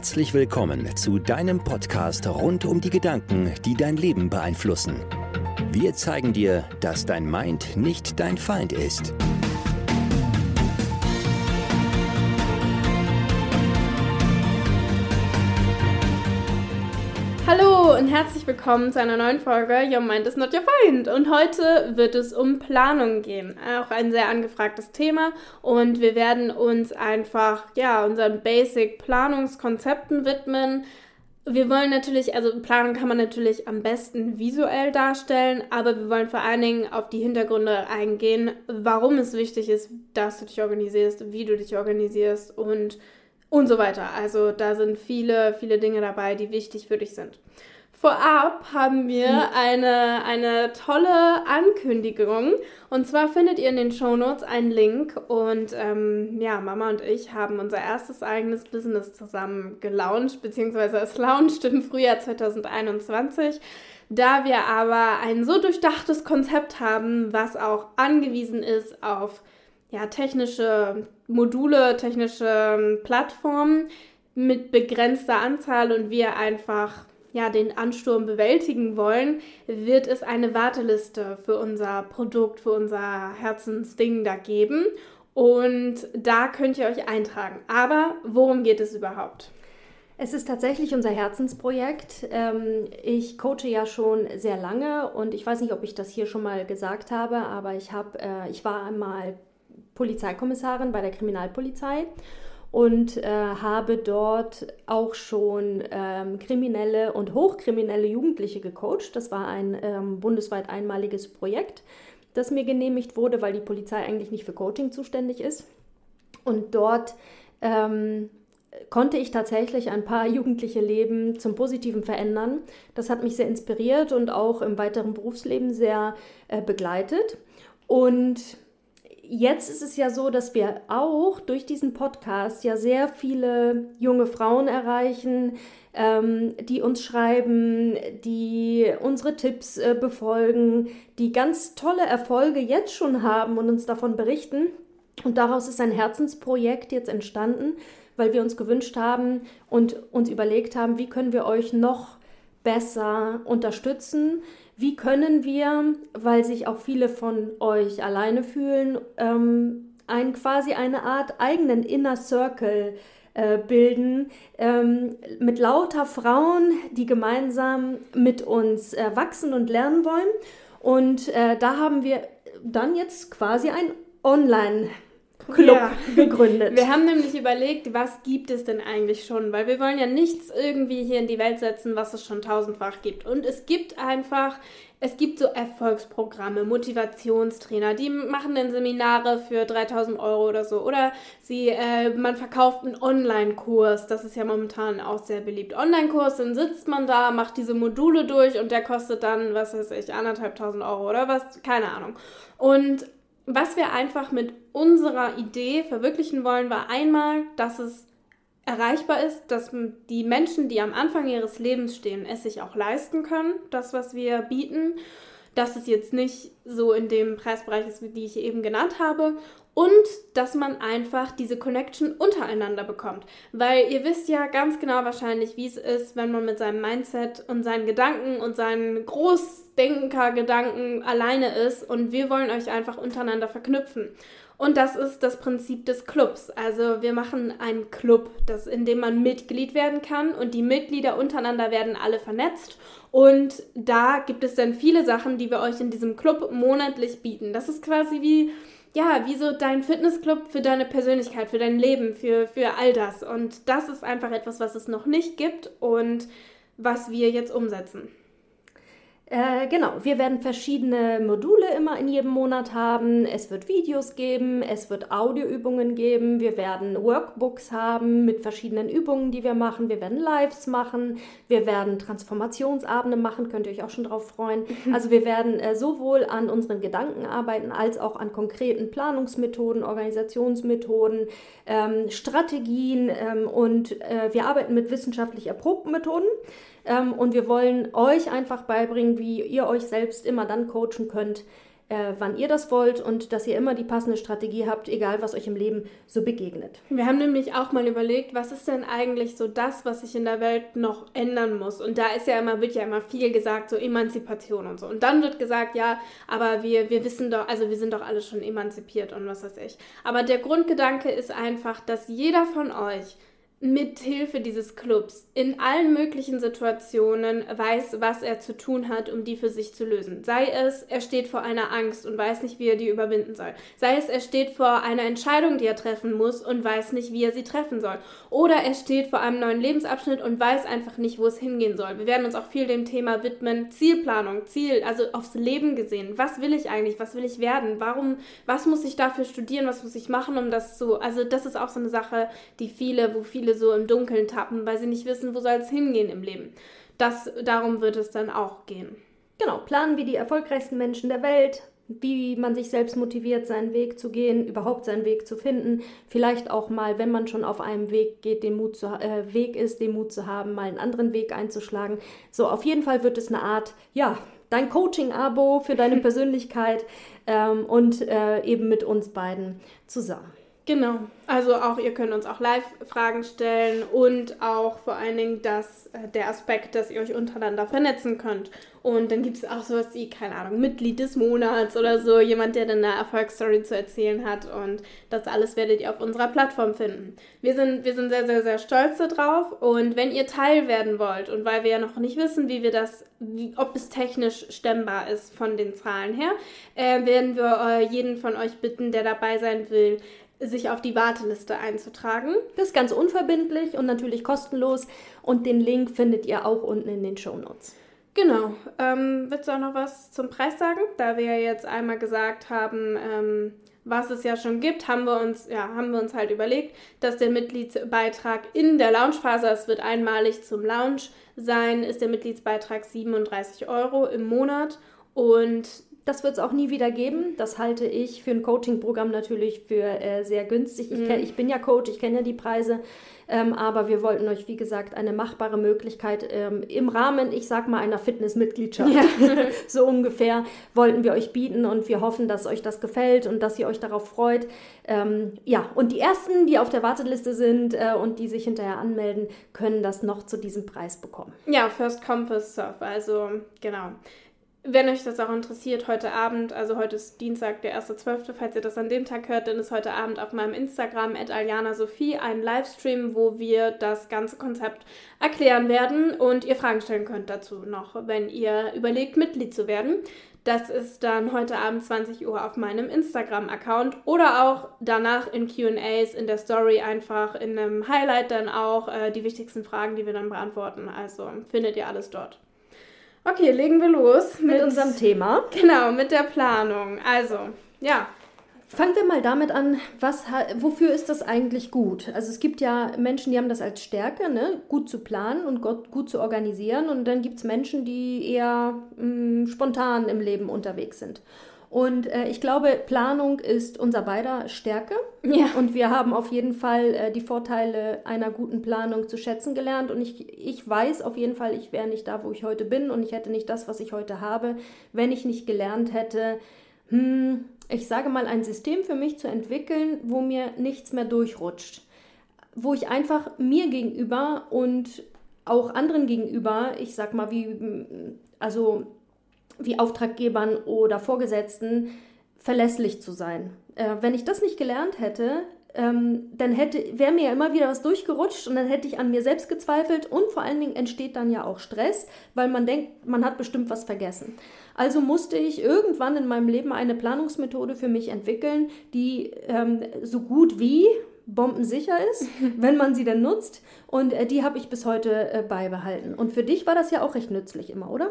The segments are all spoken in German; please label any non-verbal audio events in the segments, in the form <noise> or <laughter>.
Herzlich willkommen zu deinem Podcast rund um die Gedanken, die dein Leben beeinflussen. Wir zeigen dir, dass dein Mind nicht dein Feind ist. Hallo und herzlich willkommen zu einer neuen Folge Your Mind is not your Feind. Und heute wird es um Planung gehen. Auch ein sehr angefragtes Thema. Und wir werden uns einfach, ja, unseren Basic Planungskonzepten widmen. Wir wollen natürlich, also Planung kann man natürlich am besten visuell darstellen, aber wir wollen vor allen Dingen auf die Hintergründe eingehen, warum es wichtig ist, dass du dich organisierst, wie du dich organisierst und und so weiter. Also da sind viele, viele Dinge dabei, die wichtig für dich sind. Vorab haben wir hm. eine, eine tolle Ankündigung. Und zwar findet ihr in den Show Notes einen Link. Und ähm, ja, Mama und ich haben unser erstes eigenes Business zusammen gelauncht, beziehungsweise es launcht im Frühjahr 2021. Da wir aber ein so durchdachtes Konzept haben, was auch angewiesen ist auf ja, technische Module, technische ähm, Plattformen mit begrenzter Anzahl und wir einfach ja, den Ansturm bewältigen wollen, wird es eine Warteliste für unser Produkt, für unser Herzensding da geben. Und da könnt ihr euch eintragen. Aber worum geht es überhaupt? Es ist tatsächlich unser Herzensprojekt. Ähm, ich coache ja schon sehr lange und ich weiß nicht, ob ich das hier schon mal gesagt habe, aber ich, hab, äh, ich war einmal Polizeikommissarin bei der Kriminalpolizei und äh, habe dort auch schon ähm, kriminelle und hochkriminelle Jugendliche gecoacht. Das war ein ähm, bundesweit einmaliges Projekt, das mir genehmigt wurde, weil die Polizei eigentlich nicht für Coaching zuständig ist. Und dort ähm, konnte ich tatsächlich ein paar <laughs> jugendliche Leben zum Positiven verändern. Das hat mich sehr inspiriert und auch im weiteren Berufsleben sehr äh, begleitet. Und jetzt ist es ja so, dass wir auch durch diesen Podcast ja sehr viele junge Frauen erreichen, ähm, die uns schreiben, die unsere Tipps äh, befolgen, die ganz tolle Erfolge jetzt schon haben und uns davon berichten. Und daraus ist ein Herzensprojekt jetzt entstanden, weil wir uns gewünscht haben und uns überlegt haben, wie können wir euch noch besser unterstützen, wie können wir, weil sich auch viele von euch alleine fühlen, ähm, ein, quasi eine Art eigenen Inner Circle äh, bilden ähm, mit lauter Frauen, die gemeinsam mit uns äh, wachsen und lernen wollen. Und äh, da haben wir dann jetzt quasi ein Online- Club ja. <laughs> gegründet. Wir haben nämlich überlegt, was gibt es denn eigentlich schon? Weil wir wollen ja nichts irgendwie hier in die Welt setzen, was es schon tausendfach gibt. Und es gibt einfach, es gibt so Erfolgsprogramme, Motivationstrainer, die machen dann Seminare für 3000 Euro oder so. Oder sie, äh, man verkauft einen Online-Kurs, das ist ja momentan auch sehr beliebt. Online-Kurs, dann sitzt man da, macht diese Module durch und der kostet dann, was weiß ich, anderthalbtausend Euro oder was, keine Ahnung. Und was wir einfach mit unserer Idee verwirklichen wollen, war einmal, dass es erreichbar ist, dass die Menschen, die am Anfang ihres Lebens stehen, es sich auch leisten können, das, was wir bieten. Dass es jetzt nicht so in dem Preisbereich ist, wie ich eben genannt habe und dass man einfach diese Connection untereinander bekommt. Weil ihr wisst ja ganz genau wahrscheinlich, wie es ist, wenn man mit seinem Mindset und seinen Gedanken und seinen Großdenker-Gedanken alleine ist und wir wollen euch einfach untereinander verknüpfen. Und das ist das Prinzip des Clubs. Also wir machen einen Club, das, in dem man Mitglied werden kann und die Mitglieder untereinander werden alle vernetzt. Und da gibt es dann viele Sachen, die wir euch in diesem Club monatlich bieten. Das ist quasi wie ja, wie so dein Fitnessclub für deine Persönlichkeit, für dein Leben, für, für all das. Und das ist einfach etwas, was es noch nicht gibt und was wir jetzt umsetzen. Äh, genau, wir werden verschiedene Module immer in jedem Monat haben. Es wird Videos geben, es wird Audioübungen geben, wir werden Workbooks haben mit verschiedenen Übungen, die wir machen. Wir werden Lives machen, wir werden Transformationsabende machen, könnt ihr euch auch schon drauf freuen. Also wir werden äh, sowohl an unseren Gedanken arbeiten als auch an konkreten Planungsmethoden, Organisationsmethoden, ähm, Strategien ähm, und äh, wir arbeiten mit wissenschaftlich erprobten Methoden. Ähm, und wir wollen euch einfach beibringen, wie ihr euch selbst immer dann coachen könnt, äh, wann ihr das wollt und dass ihr immer die passende Strategie habt, egal was euch im Leben so begegnet. Wir haben nämlich auch mal überlegt, was ist denn eigentlich so das, was sich in der Welt noch ändern muss? Und da ist ja immer, wird ja immer viel gesagt, so Emanzipation und so. Und dann wird gesagt, ja, aber wir, wir wissen doch, also wir sind doch alle schon emanzipiert und was weiß ich. Aber der Grundgedanke ist einfach, dass jeder von euch mit Hilfe dieses Clubs in allen möglichen Situationen weiß, was er zu tun hat, um die für sich zu lösen. Sei es, er steht vor einer Angst und weiß nicht, wie er die überwinden soll. Sei es, er steht vor einer Entscheidung, die er treffen muss und weiß nicht, wie er sie treffen soll. Oder er steht vor einem neuen Lebensabschnitt und weiß einfach nicht, wo es hingehen soll. Wir werden uns auch viel dem Thema widmen, Zielplanung, Ziel, also aufs Leben gesehen. Was will ich eigentlich? Was will ich werden? Warum, was muss ich dafür studieren? Was muss ich machen, um das so, also das ist auch so eine Sache, die viele, wo viele viele so im Dunkeln tappen, weil sie nicht wissen, wo soll es hingehen im Leben. Das, darum wird es dann auch gehen. Genau, planen wie die erfolgreichsten Menschen der Welt, wie man sich selbst motiviert, seinen Weg zu gehen, überhaupt seinen Weg zu finden. Vielleicht auch mal, wenn man schon auf einem Weg geht, den Mut zu, äh, Weg ist, den Mut zu haben, mal einen anderen Weg einzuschlagen. So, auf jeden Fall wird es eine Art, ja, dein Coaching-Abo für deine <laughs> Persönlichkeit ähm, und äh, eben mit uns beiden zusammen. Genau, also auch ihr könnt uns auch Live-Fragen stellen und auch vor allen Dingen das, äh, der Aspekt, dass ihr euch untereinander vernetzen könnt. Und dann gibt es auch sowas wie, keine Ahnung, Mitglied des Monats oder so, jemand, der dann eine Erfolgsstory zu erzählen hat. Und das alles werdet ihr auf unserer Plattform finden. Wir sind, wir sind sehr, sehr, sehr stolz darauf. Und wenn ihr Teil werden wollt und weil wir ja noch nicht wissen, wie wir das, wie, ob es technisch stemmbar ist von den Zahlen her, äh, werden wir äh, jeden von euch bitten, der dabei sein will, sich auf die Warteliste einzutragen. Das ist ganz unverbindlich und natürlich kostenlos und den Link findet ihr auch unten in den Show Notes. Genau. Ähm, willst du auch noch was zum Preis sagen? Da wir ja jetzt einmal gesagt haben, ähm, was es ja schon gibt, haben wir uns, ja, haben wir uns halt überlegt, dass der Mitgliedsbeitrag in der Launchphase, es wird einmalig zum Launch sein, ist der Mitgliedsbeitrag 37 Euro im Monat und das wird es auch nie wieder geben. Das halte ich für ein Coaching-Programm natürlich für äh, sehr günstig. Ich, mhm. ich, bin ja Coach, ich kenne ja die Preise, ähm, aber wir wollten euch, wie gesagt, eine machbare Möglichkeit ähm, im Rahmen, ich sag mal, einer Fitnessmitgliedschaft, ja. <laughs> so ungefähr, wollten wir euch bieten und wir hoffen, dass euch das gefällt und dass ihr euch darauf freut. Ähm, ja, und die ersten, die auf der Warteliste sind äh, und die sich hinterher anmelden, können das noch zu diesem Preis bekommen. Ja, First Come, First Serve, also genau. Wenn euch das auch interessiert, heute Abend, also heute ist Dienstag, der 1.12., falls ihr das an dem Tag hört, dann ist heute Abend auf meinem Instagram at Sophie ein Livestream, wo wir das ganze Konzept erklären werden und ihr Fragen stellen könnt dazu noch, wenn ihr überlegt, Mitglied zu werden. Das ist dann heute Abend 20 Uhr auf meinem Instagram-Account oder auch danach in QAs in der Story einfach in einem Highlight dann auch äh, die wichtigsten Fragen, die wir dann beantworten. Also findet ihr alles dort. Okay, legen wir los mit, mit unserem Thema. Genau, mit der Planung. Also, ja. Fangen wir mal damit an, was, wofür ist das eigentlich gut? Also es gibt ja Menschen, die haben das als Stärke, ne? gut zu planen und gut, zu organisieren. Und dann gibt es Menschen, die eher mh, mm, spontan im Leben unterwegs sind. Und äh, ich glaube, Planung ist unser beider Stärke. Ja. Und wir haben auf jeden Fall äh, die Vorteile einer guten Planung zu schätzen gelernt. Und ich, ich weiß auf jeden Fall, ich wäre nicht da, wo ich heute bin und ich hätte nicht das, was ich heute habe, wenn ich nicht gelernt hätte, hm, ich sage mal, ein System für mich zu entwickeln, wo mir nichts mehr durchrutscht. Wo ich einfach mir gegenüber und auch anderen gegenüber, ich sag mal, wie, also wie Auftraggebern oder Vorgesetzten verlässlich zu sein. Äh, wenn ich das nicht gelernt hätte, ähm, dann hätte, wäre mir ja immer wieder was durchgerutscht und dann hätte ich an mir selbst gezweifelt und vor allen Dingen entsteht dann ja auch Stress, weil man denkt, man hat bestimmt was vergessen. Also musste ich irgendwann in meinem Leben eine Planungsmethode für mich entwickeln, die ähm, so gut wie bombensicher ist, <laughs> wenn man sie denn nutzt. Und äh, die habe ich bis heute äh, beibehalten. Und für dich war das ja auch recht nützlich immer, oder?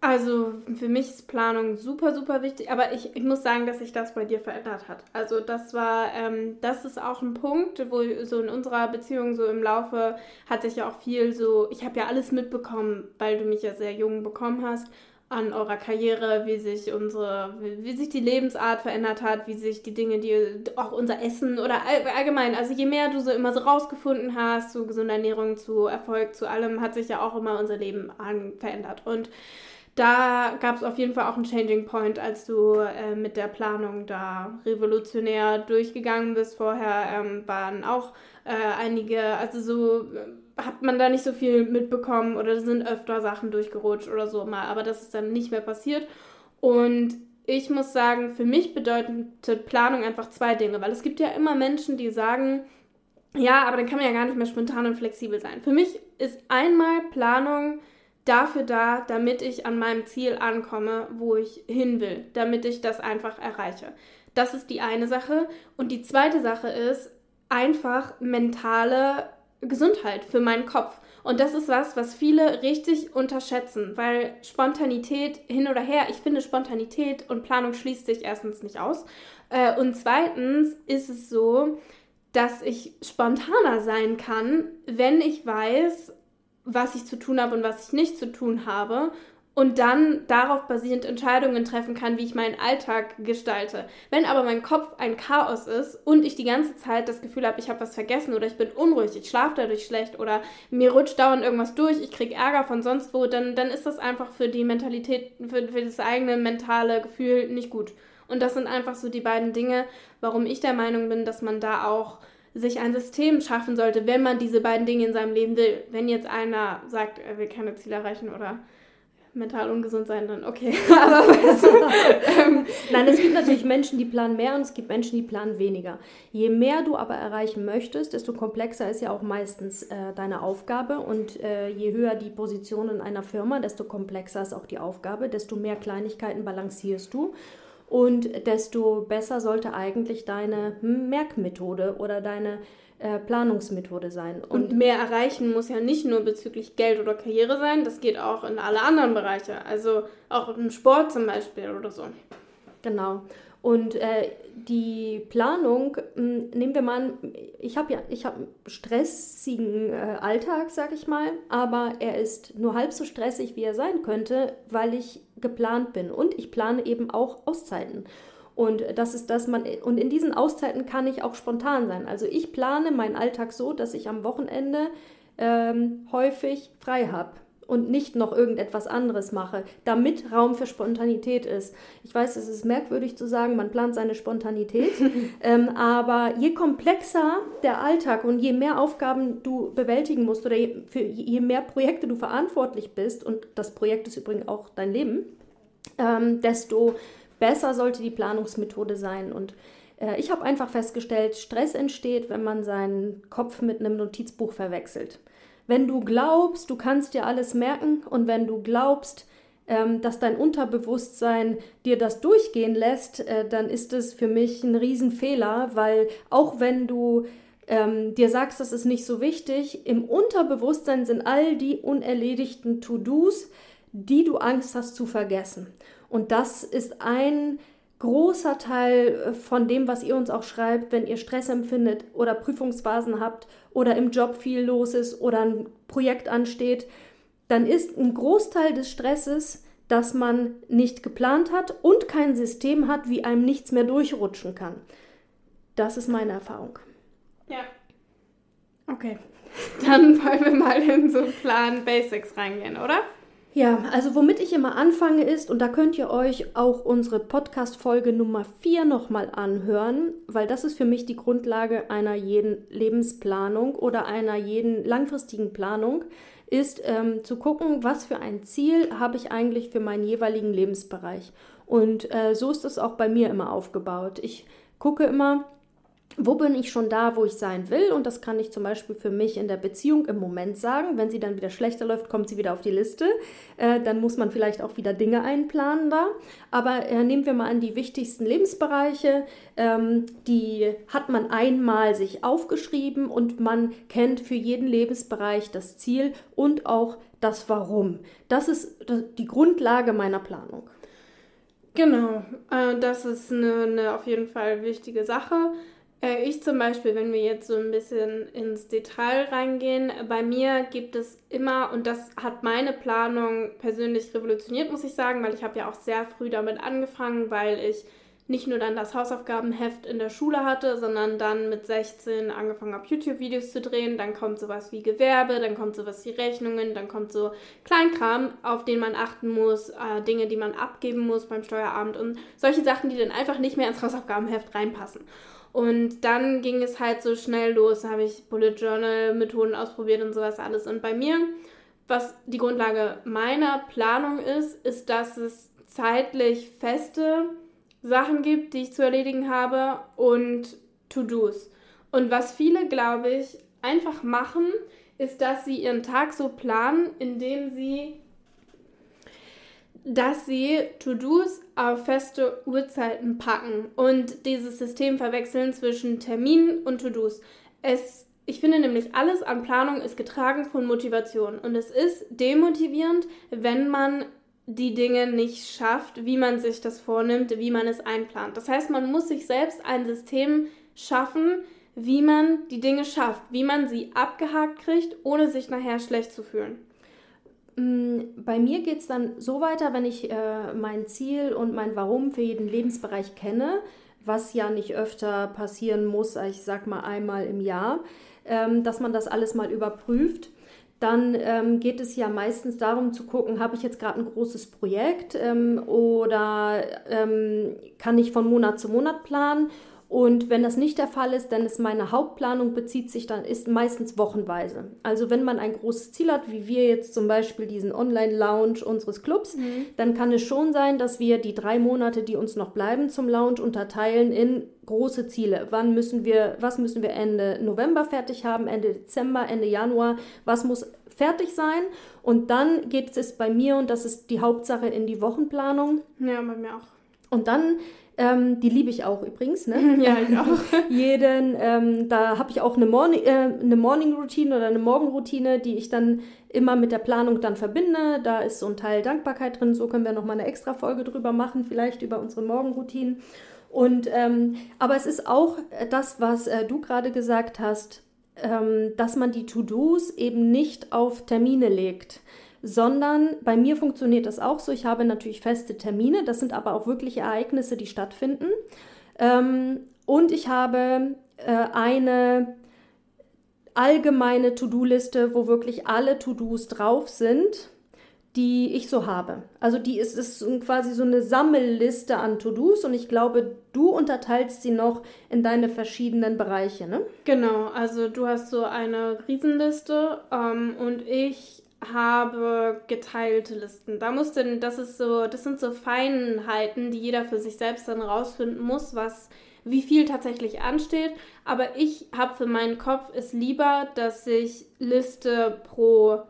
Also für mich ist Planung super, super wichtig, aber ich, ich muss sagen, dass sich das bei dir verändert hat. Also das war, ähm, das ist auch ein Punkt, wo so in unserer Beziehung so im Laufe hat sich ja auch viel so, ich habe ja alles mitbekommen, weil du mich ja sehr jung bekommen hast, an eurer Karriere, wie sich unsere, wie, wie sich die Lebensart verändert hat, wie sich die Dinge, die auch unser Essen oder allgemein, also je mehr du so immer so rausgefunden hast, zu gesunder Ernährung, zu Erfolg, zu allem, hat sich ja auch immer unser Leben an, verändert. Und da gab es auf jeden Fall auch einen Changing Point, als du äh, mit der Planung da revolutionär durchgegangen bist. Vorher ähm, waren auch äh, einige, also so äh, hat man da nicht so viel mitbekommen oder sind öfter Sachen durchgerutscht oder so mal, aber das ist dann nicht mehr passiert. Und ich muss sagen, für mich bedeutet Planung einfach zwei Dinge, weil es gibt ja immer Menschen, die sagen, ja, aber dann kann man ja gar nicht mehr spontan und flexibel sein. Für mich ist einmal Planung dafür da, damit ich an meinem Ziel ankomme, wo ich hin will, damit ich das einfach erreiche. Das ist die eine Sache. Und die zweite Sache ist einfach mentale Gesundheit für meinen Kopf. Und das ist was, was viele richtig unterschätzen, weil Spontanität hin oder her, ich finde Spontanität und Planung schließt sich erstens nicht aus. Äh, und zweitens ist es so, dass ich spontaner sein kann, wenn ich weiß, was ich zu tun habe und was ich nicht zu tun habe und dann darauf basierend Entscheidungen treffen kann, wie ich meinen Alltag gestalte. Wenn aber mein Kopf ein Chaos ist und ich die ganze Zeit das Gefühl habe, ich habe was vergessen oder ich bin unruhig, ich schlafe dadurch schlecht oder mir rutscht dauernd irgendwas durch, ich kriege Ärger von sonst wo, dann, dann ist das einfach für die Mentalität, für, für das eigene mentale Gefühl nicht gut. Und das sind einfach so die beiden Dinge, warum ich der Meinung bin, dass man da auch sich ein System schaffen sollte, wenn man diese beiden Dinge in seinem Leben will. Wenn jetzt einer sagt, er will keine Ziele erreichen oder mental ungesund sein, dann okay. <laughs> Aber ähm, Nein, es gibt natürlich Menschen, die planen mehr und es gibt Menschen, die planen weniger. Je mehr du aber erreichen möchtest, desto komplexer ist ja auch meistens äh, deine Aufgabe und äh, je höher die Position in einer Firma, desto komplexer ist auch die Aufgabe, desto mehr Kleinigkeiten balancierst du und desto besser sollte eigentlich deine Merkmethode oder deine äh, Planungsmethode sein. Und, und, mehr erreichen muss ja nicht nur bezüglich Geld oder Karriere sein, das geht auch in alle anderen Bereiche, also auch im Sport zum Beispiel oder so. Genau. Und äh, die Planung, mh, hm, nehmen wir mal an, ich habe ja, ich habe einen stressigen äh, Alltag, sag ich mal, aber er ist nur halb so stressig, wie er sein könnte, weil ich geplant bin. Und ich plane eben auch Auszeiten. Und das ist das, man, und in diesen Auszeiten kann ich auch spontan sein. Also ich plane meinen Alltag so, dass ich am Wochenende ähm, häufig frei habe und nicht noch irgendetwas anderes mache, damit Raum für Spontanität ist. Ich weiß, es ist merkwürdig zu sagen, man plant seine Spontanität, <laughs> ähm, aber je komplexer der Alltag und je mehr Aufgaben du bewältigen musst oder je, für je mehr Projekte du verantwortlich bist, und das Projekt ist übrigens auch dein Leben, ähm, desto besser sollte die Planungsmethode sein. Und äh, ich habe einfach festgestellt, Stress entsteht, wenn man seinen Kopf mit einem Notizbuch verwechselt. Wenn du glaubst, du kannst dir alles merken und wenn du glaubst, ähm, dass dein Unterbewusstsein dir das durchgehen lässt, äh, dann ist es für mich ein Riesenfehler, weil auch wenn du ähm, dir sagst, das ist nicht so wichtig, im Unterbewusstsein sind all die unerledigten To-Dos, die du Angst hast zu vergessen. Und das ist ein großer Teil äh, von dem, was ihr uns auch schreibt, wenn ihr Stress empfindet oder Prüfungsphasen habt oder im Job viel los ist oder ein Projekt ansteht, dann ist ein Großteil des Stresses, dass man nicht geplant hat und kein System hat, wie einem nichts mehr durchrutschen kann. Das ist meine Erfahrung. Ja. Okay. Dann wollen wir mal in so Plan Basics reingehen, oder? Ja, also womit ich immer anfange ist, und da könnt ihr euch auch unsere Podcast-Folge Nummer 4 nochmal anhören, weil das ist für mich die Grundlage einer jeden Lebensplanung oder einer jeden langfristigen Planung, ist ähm, zu gucken, was für ein Ziel habe ich eigentlich für meinen jeweiligen Lebensbereich. Und äh, so ist es auch bei mir immer aufgebaut. Ich gucke immer, wo bin ich schon da, wo ich sein will? Und das kann ich zum Beispiel für mich in der Beziehung im Moment sagen. Wenn sie dann wieder schlechter läuft, kommt sie wieder auf die Liste. Äh, dann muss man vielleicht auch wieder Dinge einplanen da. Aber äh, nehmen wir mal an die wichtigsten Lebensbereiche. Ähm, die hat man einmal sich aufgeschrieben und man kennt für jeden Lebensbereich das Ziel und auch das Warum. Das ist die Grundlage meiner Planung. Genau, äh, das ist eine, eine auf jeden Fall wichtige Sache. Äh, ich zum Beispiel, wenn wir jetzt so ein bisschen ins Detail reingehen, bei mir gibt es immer, und das hat meine Planung persönlich revolutioniert, muss ich sagen, weil ich habe ja auch sehr früh damit angefangen, weil ich nicht nur dann das Hausaufgabenheft in der Schule hatte, sondern dann mit 16 angefangen habe, YouTube-Videos zu drehen. Dann kommt sowas wie Gewerbe, dann kommt sowas wie Rechnungen, dann kommt so Kleinkram, auf den man achten muss, äh, Dinge, die man abgeben muss beim Steueramt und solche Sachen, die dann einfach nicht mehr ins Hausaufgabenheft reinpassen. Und dann ging es halt so schnell los, habe ich Bullet Journal Methoden ausprobiert und sowas alles. Und bei mir, was die Grundlage meiner Planung ist, ist, dass es zeitlich feste Sachen gibt, die ich zu erledigen habe und To-Dos. Und was viele, glaube ich, einfach machen, ist, dass sie ihren Tag so planen, indem sie dass sie To-Dos auf feste Uhrzeiten packen und dieses System verwechseln zwischen Terminen und To-Dos. ich finde nämlich, alles an Planung ist getragen von Motivation und es ist demotivierend, wenn man die Dinge nicht schafft, wie man sich das vornimmt, wie man es einplant. Das heißt, man muss sich selbst ein System schaffen, wie man die Dinge schafft, wie man sie abgehakt kriegt, ohne sich nachher schlecht zu fühlen. Mm, bei mir geht es dann so weiter, wenn ich äh, mein Ziel und mein Warum für jeden Lebensbereich kenne, was ja nicht öfter passieren muss, ich sag mal einmal im Jahr, ähm, dass man das alles mal überprüft dann ähm, geht es ja meistens darum zu gucken, habe ich jetzt gerade ein großes Projekt ähm, oder ähm, kann ich von Monat zu Monat planen. Und wenn das nicht der Fall ist, dann ist meine Hauptplanung bezieht sich dann ist meistens wochenweise. Also wenn man ein großes Ziel hat, wie wir jetzt zum Beispiel diesen Online-Lounge unseres Clubs, mhm. dann kann es schon sein, dass wir die drei Monate, die uns noch bleiben zum Lounge, unterteilen in große Ziele. Wann müssen wir, was müssen wir Ende November fertig haben, Ende Dezember, Ende Januar, was muss fertig sein? Und dann geht es bei mir, und das ist die Hauptsache, in die Wochenplanung. Ja, bei mir auch. Und dann ähm, die liebe ich auch übrigens, ne? Ja, ich auch. <laughs> Jeden, ähm, da habe ich auch eine, Morning, äh, eine Morning Routine oder eine Morgenroutine, die ich dann immer mit der Planung dann verbinde. Da ist so ein Teil Dankbarkeit drin. So können wir nochmal eine extra Folge drüber machen, vielleicht über unsere Morgenroutinen. Und ähm, aber es ist auch das, was äh, du gerade gesagt hast, ähm, dass man die To-Dos eben nicht auf Termine legt, sondern bei mir funktioniert das auch so. Ich habe natürlich feste Termine, das sind aber auch wirklich Ereignisse, die stattfinden. Ähm, und ich habe äh, eine allgemeine To-Do-Liste, wo wirklich alle To-Dos drauf sind die ich so habe. Also die ist, ist quasi so eine Sammelliste an To-Dos und ich glaube, du unterteilst sie noch in deine verschiedenen Bereiche, ne? Genau, also du hast so eine Riesenliste ähm, und ich habe geteilte Listen. Da muss denn, das ist so, das sind so Feinheiten, die jeder für sich selbst dann rausfinden muss, was wie viel tatsächlich ansteht. Aber ich habe für meinen Kopf es lieber, dass ich Liste pro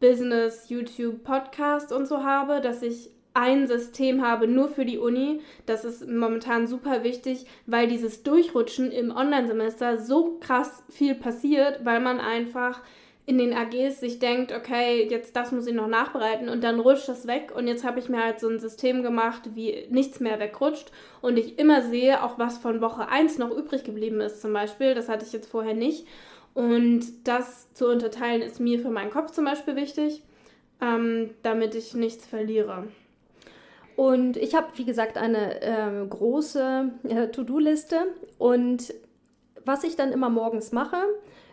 Business, YouTube, Podcast und so habe, dass ich ein System habe nur für die Uni. Das ist momentan super wichtig, weil dieses Durchrutschen im Online-Semester so krass viel passiert, weil man einfach in den AGs sich denkt, okay, jetzt das muss ich noch nachbereiten und dann rutscht das weg und jetzt habe ich mir halt so ein System gemacht, wie nichts mehr wegrutscht und ich immer sehe, auch was von Woche 1 noch übrig geblieben ist zum Beispiel, das hatte ich jetzt vorher nicht und das zu unterteilen ist mir für meinen Kopf zum Beispiel wichtig, ähm, damit ich nichts verliere. Und ich habe, wie gesagt, eine äh, große äh, To-Do-Liste. Und was ich dann immer morgens mache,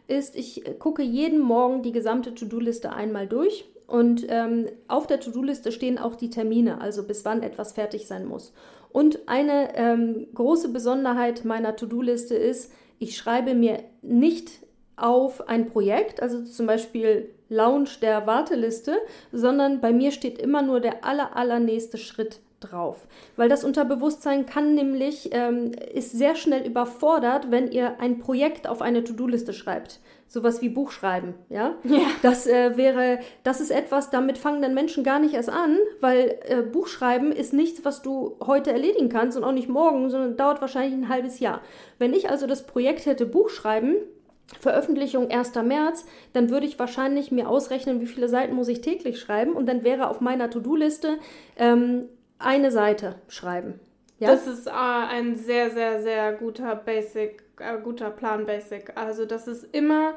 ist, ich gucke jeden Morgen die gesamte To-Do-Liste einmal durch. Und ähm, auf der To-Do-Liste stehen auch die Termine, also bis wann etwas fertig sein muss. Und eine ähm, große Besonderheit meiner To-Do-Liste ist, ich schreibe mir nicht auf ein Projekt, also zum Beispiel Launch der Warteliste, sondern bei mir steht immer nur der aller, allernächste Schritt drauf. Weil das Unterbewusstsein kann nämlich, ähm, ist sehr schnell überfordert, wenn ihr ein Projekt auf eine To-Do-Liste schreibt. Sowas wie Buchschreiben, ja? ja. Das äh, wäre, das ist etwas, damit fangen dann Menschen gar nicht erst an, weil äh, Buchschreiben ist nichts, was du heute erledigen kannst und auch nicht morgen, sondern dauert wahrscheinlich ein halbes Jahr. Wenn ich also das Projekt hätte Buchschreiben, Veröffentlichung 1. März, dann würde ich wahrscheinlich mir ausrechnen, wie viele Seiten muss ich täglich schreiben und dann wäre auf meiner To-Do-Liste ähm, eine Seite schreiben. Ja? Das ist äh, ein sehr, sehr, sehr guter Basic, äh, guter Plan Basic. Also das ist immer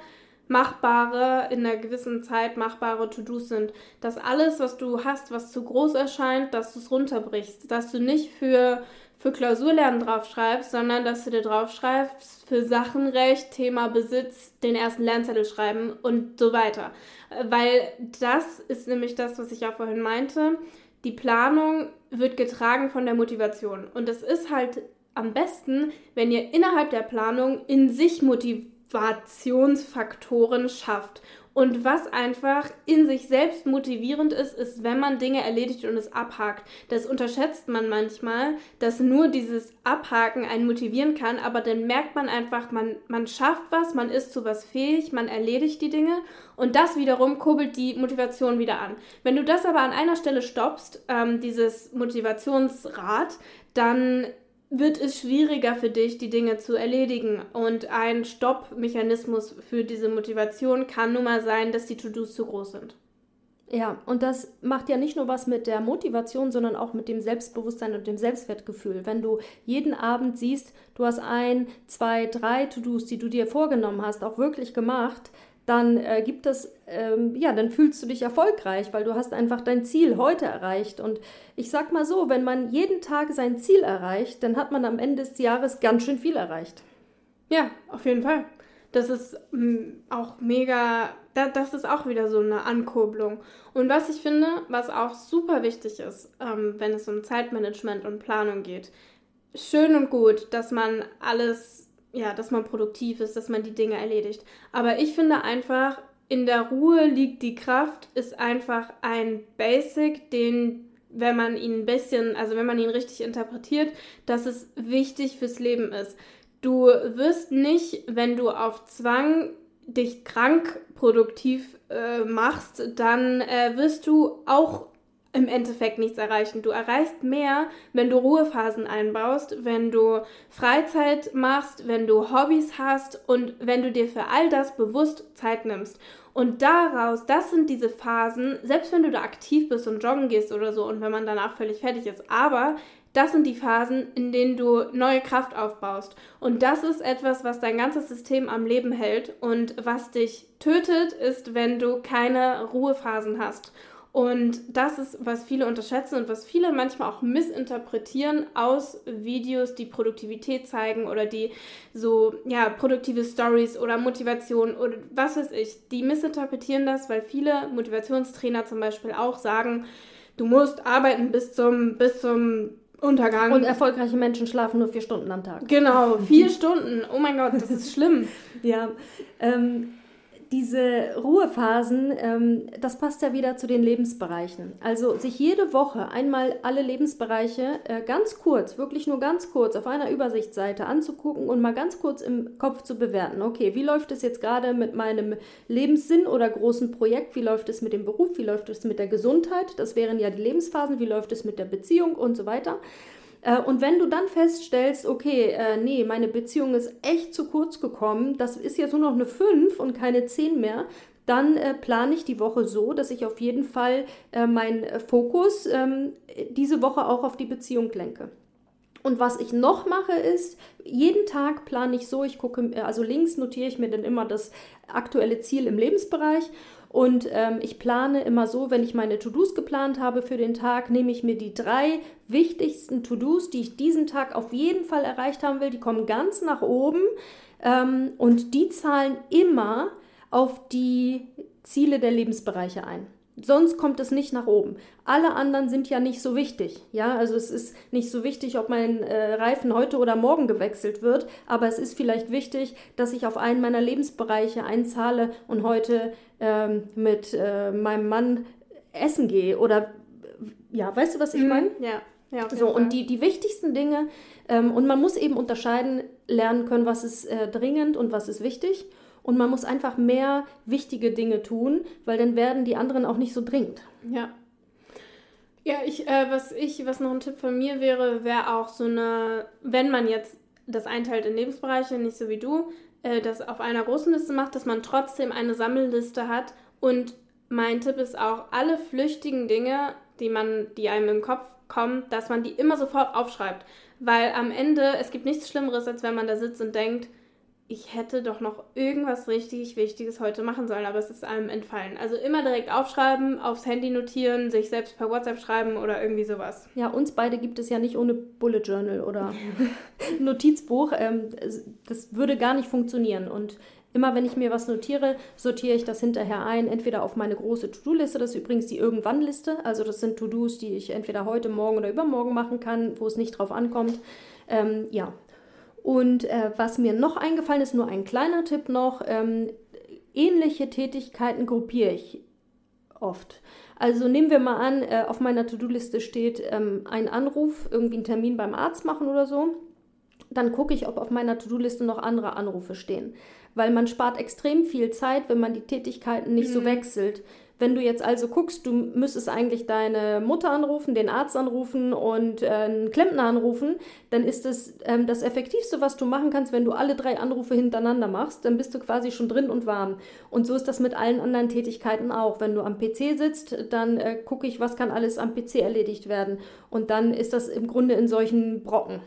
machbare, in einer gewissen Zeit machbare To-Dos sind. Dass alles, was du hast, was zu groß erscheint, dass du es runterbrichst. Dass du nicht für für Klausurlernen draufschreibst, sondern dass du dir draufschreibst für Sachenrecht, Thema Besitz, den ersten Lernzettel schreiben und so weiter. Weil das ist nämlich das, was ich ja vorhin meinte. Die Planung wird getragen von der Motivation. Und es ist halt am besten, wenn ihr innerhalb der Planung in sich Motivationsfaktoren schafft. Und was einfach in sich selbst motivierend ist, ist, wenn man Dinge erledigt und es abhakt. Das unterschätzt man manchmal, dass nur dieses Abhaken einen motivieren kann, aber dann merkt man einfach, man, man schafft was, man ist zu was fähig, man erledigt die Dinge und das wiederum kurbelt die Motivation wieder an. Wenn du das aber an einer Stelle stoppst, ähm, dieses Motivationsrad, dann wird es schwieriger für dich, die Dinge zu erledigen. Und ein Stoppmechanismus für diese Motivation kann nun mal sein, dass die To-Dos zu groß sind. Ja, und das macht ja nicht nur was mit der Motivation, sondern auch mit dem Selbstbewusstsein und dem Selbstwertgefühl. Wenn du jeden Abend siehst, du hast ein, zwei, drei To-Dos, die du dir vorgenommen hast, auch wirklich gemacht, dann äh, gibt es, ähm, ja, dann fühlst du dich erfolgreich, weil du hast einfach dein Ziel heute erreicht. Und ich sag mal so, wenn man jeden Tag sein Ziel erreicht, dann hat man am Ende des Jahres ganz schön viel erreicht. Ja, auf jeden Fall. Das ist mm, auch mega, da, das ist auch wieder so eine Ankurbelung. Und was ich finde, was auch super wichtig ist, ähm, wenn es um Zeitmanagement und Planung geht, schön und gut, dass man alles ja, dass man produktiv ist, dass man die Dinge erledigt. Aber ich finde einfach, in der Ruhe liegt die Kraft, ist einfach ein Basic, den, wenn man ihn ein bisschen, also wenn man ihn richtig interpretiert, dass es wichtig fürs Leben ist. Du wirst nicht, wenn du auf Zwang dich krank produktiv äh, machst, dann äh, wirst du auch im Endeffekt nichts erreichen. Du erreichst mehr, wenn du Ruhephasen einbaust, wenn du Freizeit machst, wenn du Hobbys hast und wenn du dir für all das bewusst Zeit nimmst. Und daraus, das sind diese Phasen, selbst wenn du da aktiv bist und joggen gehst oder so und wenn man danach völlig fertig ist, aber das sind die Phasen, in denen du neue Kraft aufbaust. Und das ist etwas, was dein ganzes System am Leben hält und was dich tötet, ist, wenn du keine Ruhephasen hast. Und das ist, was viele unterschätzen und was viele manchmal auch missinterpretieren aus Videos, die Produktivität zeigen oder die so, ja, produktive Stories oder Motivation oder was weiß ich. Die missinterpretieren das, weil viele Motivationstrainer zum Beispiel auch sagen, du musst arbeiten bis zum, bis zum Untergang. Und erfolgreiche Menschen schlafen nur vier Stunden am Tag. Genau, vier Stunden. Oh mein Gott, das ist schlimm. <laughs> ja. Ähm, diese Ruhephasen, ähm, das passt ja wieder zu den Lebensbereichen. Also sich jede Woche einmal alle Lebensbereiche äh, ganz kurz, wirklich nur ganz kurz auf einer Übersichtsseite anzugucken und mal ganz kurz im Kopf zu bewerten. Okay, wie läuft es jetzt gerade mit meinem Lebenssinn oder großen Projekt? Wie läuft es mit dem Beruf? Wie läuft es mit der Gesundheit? Das wären ja die Lebensphasen. Wie läuft es mit der Beziehung und so weiter? Äh, und wenn du dann feststellst, okay, äh, nee, meine Beziehung ist echt zu kurz gekommen, das ist jetzt nur noch eine 5 und keine 10 mehr, dann äh, plane ich die Woche so, dass ich auf jeden Fall meinen Fokus ähm, diese Woche auch auf die Beziehung lenke. Und was ich noch mache ist, jeden Tag plane ich so, ich gucke, also links notiere ich mir dann immer das aktuelle Ziel im Lebensbereich und ähm, ich plane immer so, wenn ich meine To-Dos geplant habe für den Tag, nehme ich mir die drei wichtigsten To-Dos, die ich diesen Tag auf jeden Fall erreicht haben will. Die kommen ganz nach oben ähm, und die zahlen immer auf die Ziele der Lebensbereiche ein. Sonst kommt es nicht nach oben. Alle anderen sind ja nicht so wichtig. Ja, also es ist nicht so wichtig, ob mein äh, Reifen heute oder morgen gewechselt wird, aber es ist vielleicht wichtig, dass ich auf einen meiner Lebensbereiche einzahle und heute ähm, mit äh, meinem Mann essen gehe oder ja, weißt du, was ich mhm. meine? Ja. Ja, so, Fall. und die, die wichtigsten Dinge, ähm, und man muss eben unterscheiden lernen können, was ist äh, dringend und was ist wichtig. Und man muss einfach mehr wichtige Dinge tun, weil dann werden die anderen auch nicht so dringend. Ja. Ja, ich, äh, was ich, was noch ein Tipp von mir wäre, wäre auch so eine, wenn man jetzt das einteilt in Lebensbereiche, nicht so wie du, äh, das auf einer großen Liste macht, dass man trotzdem eine Sammelliste hat. Und mein Tipp ist auch, alle flüchtigen Dinge, die man, die einem im Kopf kommen, dass man die immer sofort aufschreibt. Weil am Ende, es gibt nichts Schlimmeres, als wenn man da sitzt und denkt, ich hätte doch noch irgendwas richtig Wichtiges heute machen sollen, aber es ist einem entfallen. Also immer direkt aufschreiben, aufs Handy notieren, sich selbst per WhatsApp schreiben oder irgendwie sowas. Ja, uns beide gibt es ja nicht ohne Bullet Journal oder <laughs> Notizbuch. Ähm, das würde gar nicht funktionieren. Und immer wenn ich mir was notiere, sortiere ich das hinterher ein, entweder auf meine große To-Do-Liste, das ist übrigens die Irgendwann-Liste. Also das sind To-Dos, die ich entweder heute, morgen oder übermorgen machen kann, wo es nicht drauf ankommt. Ähm, ja, und äh, was mir noch eingefallen ist, nur ein kleiner Tipp noch, ähm, ähnliche Tätigkeiten gruppiere ich oft. Also nehmen wir mal an, äh, auf meiner To-Do-Liste steht ähm, ein Anruf, irgendwie einen Termin beim Arzt machen oder so. Dann gucke ich, ob auf meiner To-Do-Liste noch andere Anrufe stehen. Weil man spart extrem viel Zeit, wenn man die Tätigkeiten nicht mhm. so wechselt. Wenn du jetzt also guckst, du müsstest eigentlich deine Mutter anrufen, den Arzt anrufen und äh, einen Klempner anrufen, dann ist es ähm, das Effektivste, was du machen kannst, wenn du alle drei Anrufe hintereinander machst, dann bist du quasi schon drin und warm. Und so ist das mit allen anderen Tätigkeiten auch. Wenn du am PC sitzt, dann äh, gucke ich, was kann alles am PC erledigt werden. Und dann ist das im Grunde in solchen Brocken.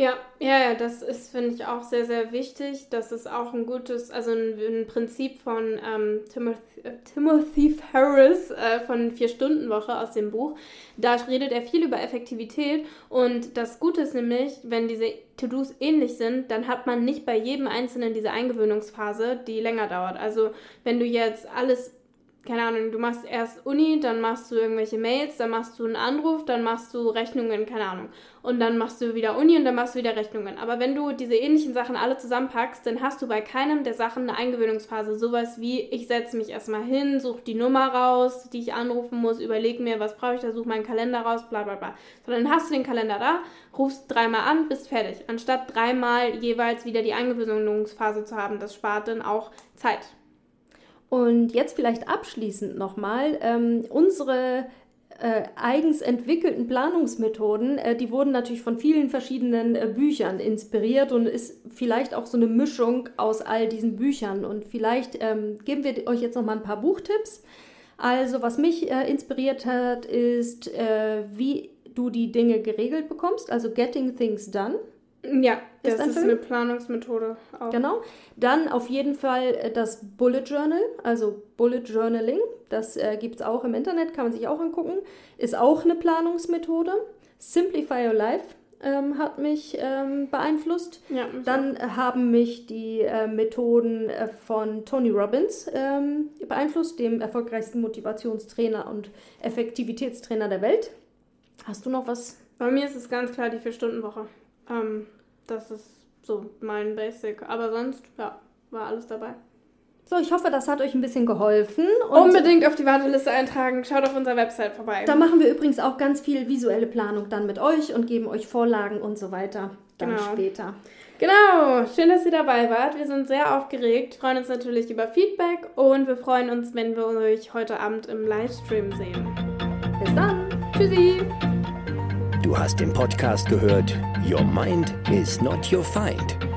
Ja, ja, ja, das ist, finde ich, auch sehr, sehr wichtig. Das ist auch ein gutes, also ein, ein Prinzip von ähm, Timothy, äh, Timothy Ferris äh, von Vier-Stunden-Woche aus dem Buch. Da redet er viel über Effektivität und das Gute ist nämlich, wenn diese To-Dos ähnlich sind, dann hat man nicht bei jedem Einzelnen diese Eingewöhnungsphase, die länger dauert. Also wenn du jetzt alles keine Ahnung, du machst erst Uni, dann machst du irgendwelche Mails, dann machst du einen Anruf, dann machst du Rechnungen, keine Ahnung. Und dann machst du wieder Uni und dann machst du wieder Rechnungen. Aber wenn du diese ähnlichen Sachen alle zusammenpackst, dann hast du bei keinem der Sachen eine Eingewöhnungsphase. Sowas wie, ich setze mich erstmal hin, suche die Nummer raus, die ich anrufen muss, überlege mir, was brauche ich da, suche meinen Kalender raus, bla bla bla. Sondern hast du den Kalender da, rufst dreimal an, bist fertig. Anstatt dreimal jeweils wieder die Eingewöhnungsphase zu haben, das spart dann auch Zeit. Und jetzt vielleicht abschließend nochmal, ähm, unsere äh, eigens entwickelten Planungsmethoden, äh, die wurden natürlich von vielen verschiedenen äh, Büchern inspiriert und ist vielleicht auch so eine Mischung aus all diesen Büchern. Und vielleicht ähm, geben wir euch jetzt nochmal ein paar Buchtipps. Also was mich äh, inspiriert hat, ist, äh, wie du die Dinge geregelt bekommst, also Getting Things Done ja, das ist, ist eine Planungsmethode. Auch. Genau. Dann auf jeden Fall äh, das Bullet Journal, also Bullet Journaling. Das äh, gibt es auch im Internet, kann man sich auch angucken. Ist auch eine Planungsmethode. Simplify Your Life ähm, hat mich ähm, beeinflusst. Ja, mich Dann auch. haben mich die äh, Methoden äh, von Tony Robbins ähm, beeinflusst, dem erfolgreichsten Motivationstrainer und Effektivitätstrainer der Welt. Hast du noch was? Bei mir ist es ganz klar die Vier-Stunden-Woche. Ähm, das ist so mein Basic. Aber sonst, ja, war alles dabei. So, ich hoffe, das hat euch ein bisschen geholfen. Unbedingt auf die Warteliste eintragen. Schaut auf unserer Website vorbei. Da machen wir übrigens auch ganz viel visuelle Planung dann mit euch und geben euch Vorlagen und so weiter dann genau. später. Genau, schön, dass ihr dabei wart. Wir sind sehr aufgeregt, freuen uns natürlich über Feedback und wir freuen uns, wenn wir euch heute Abend im Livestream sehen. Bis dann. Tschüssi. Du hast den Podcast gehört. Your Mind is not your find